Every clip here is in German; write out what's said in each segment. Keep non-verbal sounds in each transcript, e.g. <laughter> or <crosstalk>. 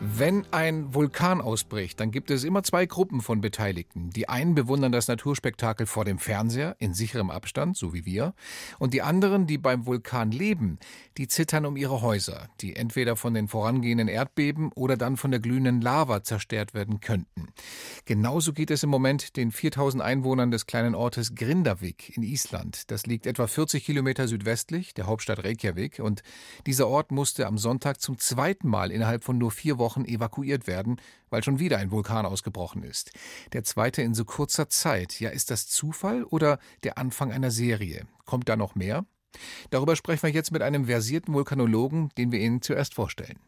Wenn ein Vulkan ausbricht, dann gibt es immer zwei Gruppen von Beteiligten. Die einen bewundern das Naturspektakel vor dem Fernseher in sicherem Abstand, so wie wir, und die anderen, die beim Vulkan leben, die zittern um ihre Häuser, die entweder von den vorangehenden Erdbeben oder dann von der glühenden Lava zerstört werden könnten. Genauso geht es im Moment den 4000 Einwohnern des kleinen Ortes Grindavik in Island. Das liegt etwa 40 Kilometer südwestlich der Hauptstadt Reykjavik und dieser Ort musste am Sonntag zum zweiten Mal innerhalb von nur vier Wochen Wochen evakuiert werden, weil schon wieder ein Vulkan ausgebrochen ist. Der zweite in so kurzer Zeit. Ja, ist das Zufall oder der Anfang einer Serie? Kommt da noch mehr? Darüber sprechen wir jetzt mit einem versierten Vulkanologen, den wir Ihnen zuerst vorstellen.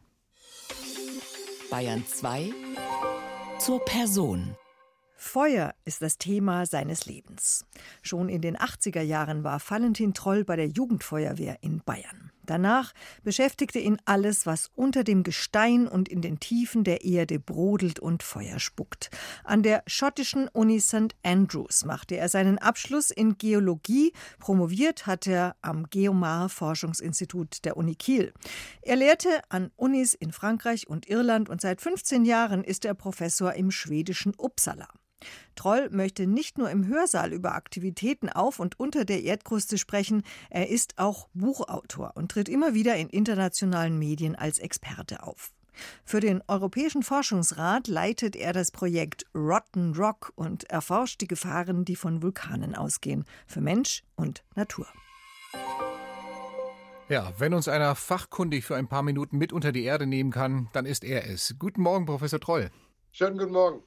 Bayern 2 zur Person. Feuer ist das Thema seines Lebens. Schon in den 80er Jahren war Valentin Troll bei der Jugendfeuerwehr in Bayern. Danach beschäftigte ihn alles, was unter dem Gestein und in den Tiefen der Erde brodelt und Feuer spuckt. An der schottischen Uni St. Andrews machte er seinen Abschluss in Geologie. Promoviert hat er am Geomar-Forschungsinstitut der Uni Kiel. Er lehrte an Unis in Frankreich und Irland und seit 15 Jahren ist er Professor im schwedischen Uppsala. Troll möchte nicht nur im Hörsaal über Aktivitäten auf und unter der Erdkruste sprechen, er ist auch Buchautor und tritt immer wieder in internationalen Medien als Experte auf. Für den Europäischen Forschungsrat leitet er das Projekt Rotten Rock und erforscht die Gefahren, die von Vulkanen ausgehen, für Mensch und Natur. Ja, wenn uns einer fachkundig für ein paar Minuten mit unter die Erde nehmen kann, dann ist er es. Guten Morgen, Professor Troll. Schönen guten Morgen.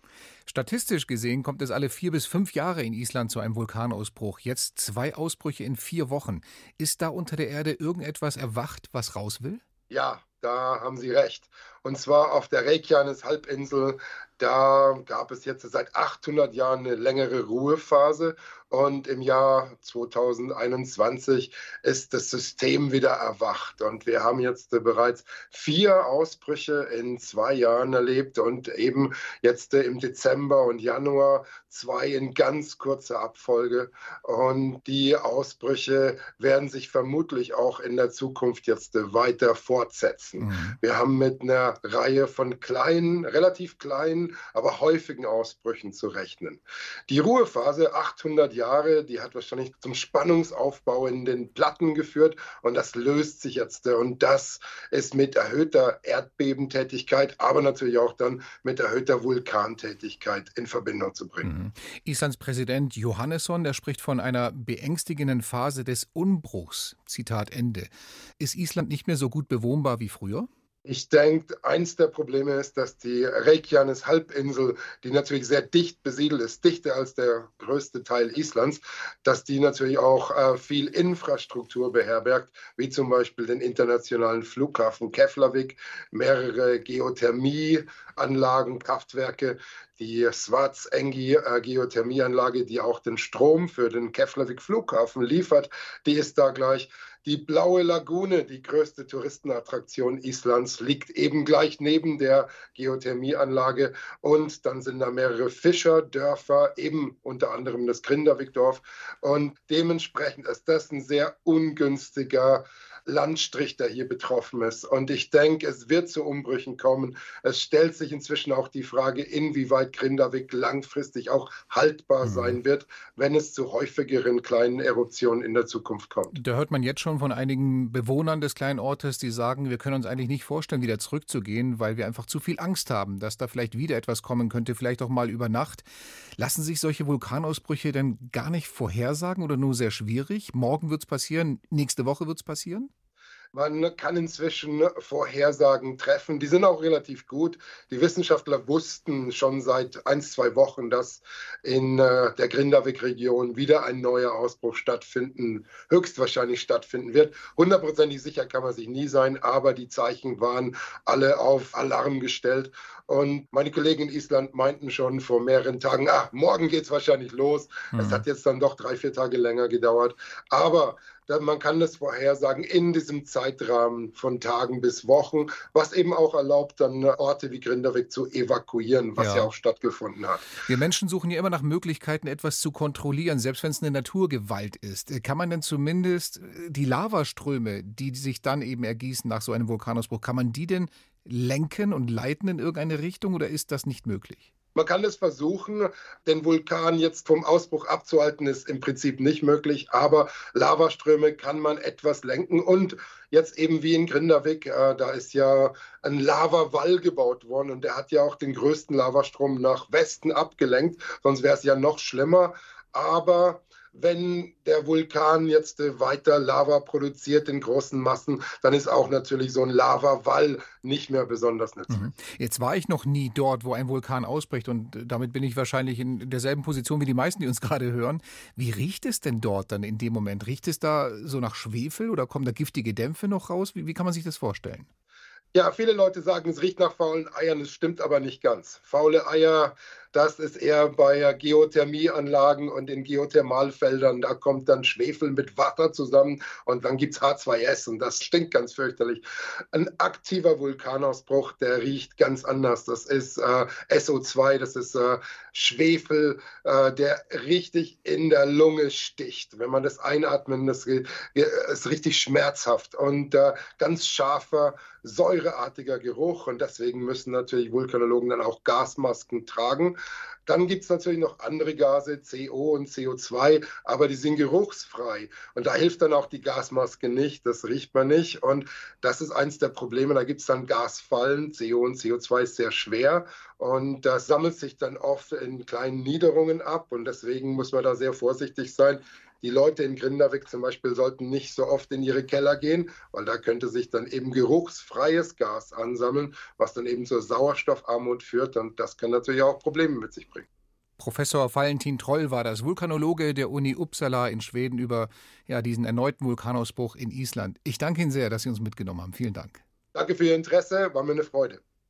Statistisch gesehen kommt es alle vier bis fünf Jahre in Island zu einem Vulkanausbruch. Jetzt zwei Ausbrüche in vier Wochen. Ist da unter der Erde irgendetwas erwacht, was raus will? Ja, da haben Sie recht. Und zwar auf der Reykjanes-Halbinsel. Da gab es jetzt seit 800 Jahren eine längere Ruhephase. Und im Jahr 2021 ist das System wieder erwacht. Und wir haben jetzt bereits vier Ausbrüche in zwei Jahren erlebt und eben jetzt im Dezember und Januar zwei in ganz kurzer Abfolge. Und die Ausbrüche werden sich vermutlich auch in der Zukunft jetzt weiter fortsetzen. Mhm. Wir haben mit einer Reihe von kleinen, relativ kleinen, aber häufigen Ausbrüchen zu rechnen. Die Ruhephase, 800 Jahre, die hat wahrscheinlich zum Spannungsaufbau in den Platten geführt und das löst sich jetzt. Und das ist mit erhöhter Erdbebentätigkeit, aber natürlich auch dann mit erhöhter Vulkantätigkeit in Verbindung zu bringen. Mhm. Islands Präsident Johannesson, der spricht von einer beängstigenden Phase des Unbruchs. Zitat Ende. Ist Island nicht mehr so gut bewohnbar wie früher? Ich denke, eins der Probleme ist, dass die Reykjanes Halbinsel, die natürlich sehr dicht besiedelt ist, dichter als der größte Teil Islands, dass die natürlich auch äh, viel Infrastruktur beherbergt, wie zum Beispiel den internationalen Flughafen Keflavik, mehrere Geothermieanlagen, Kraftwerke, die Swartsengi äh, die auch den Strom für den Keflavik Flughafen liefert, die ist da gleich. Die Blaue Lagune, die größte Touristenattraktion Islands, liegt eben gleich neben der Geothermieanlage. Und dann sind da mehrere Fischerdörfer, eben unter anderem das Grindavik-Dorf. Und dementsprechend ist das ein sehr ungünstiger Landstrich, der hier betroffen ist. Und ich denke, es wird zu Umbrüchen kommen. Es stellt sich inzwischen auch die Frage, inwieweit Grindavik langfristig auch haltbar mhm. sein wird, wenn es zu häufigeren kleinen Eruptionen in der Zukunft kommt. Da hört man jetzt schon von einigen Bewohnern des kleinen Ortes, die sagen, wir können uns eigentlich nicht vorstellen, wieder zurückzugehen, weil wir einfach zu viel Angst haben, dass da vielleicht wieder etwas kommen könnte, vielleicht auch mal über Nacht. Lassen sich solche Vulkanausbrüche denn gar nicht vorhersagen oder nur sehr schwierig? Morgen wird es passieren, nächste Woche wird es passieren? Man kann inzwischen Vorhersagen treffen. Die sind auch relativ gut. Die Wissenschaftler wussten schon seit ein, zwei Wochen, dass in äh, der Grindavik-Region wieder ein neuer Ausbruch stattfinden, höchstwahrscheinlich stattfinden wird. Hundertprozentig sicher kann man sich nie sein, aber die Zeichen waren alle auf Alarm gestellt. Und meine Kollegen in Island meinten schon vor mehreren Tagen, ach, morgen geht es wahrscheinlich los. Mhm. Es hat jetzt dann doch drei, vier Tage länger gedauert. Aber man kann das vorhersagen in diesem Zeitrahmen von Tagen bis Wochen, was eben auch erlaubt, dann Orte wie Grindavik zu evakuieren, was ja. ja auch stattgefunden hat. Wir Menschen suchen ja immer nach Möglichkeiten, etwas zu kontrollieren, selbst wenn es eine Naturgewalt ist. Kann man denn zumindest die Lavaströme, die sich dann eben ergießen nach so einem Vulkanausbruch, kann man die denn lenken und leiten in irgendeine Richtung oder ist das nicht möglich? Man kann es versuchen, den Vulkan jetzt vom Ausbruch abzuhalten, ist im Prinzip nicht möglich, aber Lavaströme kann man etwas lenken und jetzt eben wie in Grindavik, äh, da ist ja ein Lavawall gebaut worden und der hat ja auch den größten Lavastrom nach Westen abgelenkt, sonst wäre es ja noch schlimmer. Aber wenn der Vulkan jetzt äh, weiter Lava produziert in großen Massen, dann ist auch natürlich so ein Lavawall nicht mehr besonders nützlich. Mhm. Jetzt war ich noch nie dort, wo ein Vulkan ausbricht und äh, damit bin ich wahrscheinlich in derselben Position wie die meisten, die uns <laughs> gerade hören. Wie riecht es denn dort dann in dem Moment? Riecht es da so nach Schwefel oder kommen da giftige Dämpfe noch raus? Wie, wie kann man sich das vorstellen? Ja, viele Leute sagen, es riecht nach faulen Eiern, es stimmt aber nicht ganz. Faule Eier das ist eher bei Geothermieanlagen und in Geothermalfeldern. Da kommt dann Schwefel mit Wasser zusammen und dann gibt es H2S und das stinkt ganz fürchterlich. Ein aktiver Vulkanausbruch, der riecht ganz anders. Das ist äh, SO2, das ist äh, Schwefel, äh, der richtig in der Lunge sticht. Wenn man das einatmet, das ist richtig schmerzhaft und äh, ganz scharfer, säureartiger Geruch. Und deswegen müssen natürlich Vulkanologen dann auch Gasmasken tragen. Dann gibt es natürlich noch andere Gase, CO und CO2, aber die sind geruchsfrei. Und da hilft dann auch die Gasmaske nicht, das riecht man nicht. Und das ist eins der Probleme. Da gibt es dann Gasfallen. CO und CO2 ist sehr schwer und das sammelt sich dann oft in kleinen Niederungen ab. Und deswegen muss man da sehr vorsichtig sein. Die Leute in Grindavik zum Beispiel sollten nicht so oft in ihre Keller gehen, weil da könnte sich dann eben geruchsfreies Gas ansammeln, was dann eben zur Sauerstoffarmut führt. Und das kann natürlich auch Probleme mit sich bringen. Professor Valentin Troll war das Vulkanologe der Uni Uppsala in Schweden über ja, diesen erneuten Vulkanausbruch in Island. Ich danke Ihnen sehr, dass Sie uns mitgenommen haben. Vielen Dank. Danke für Ihr Interesse, war mir eine Freude.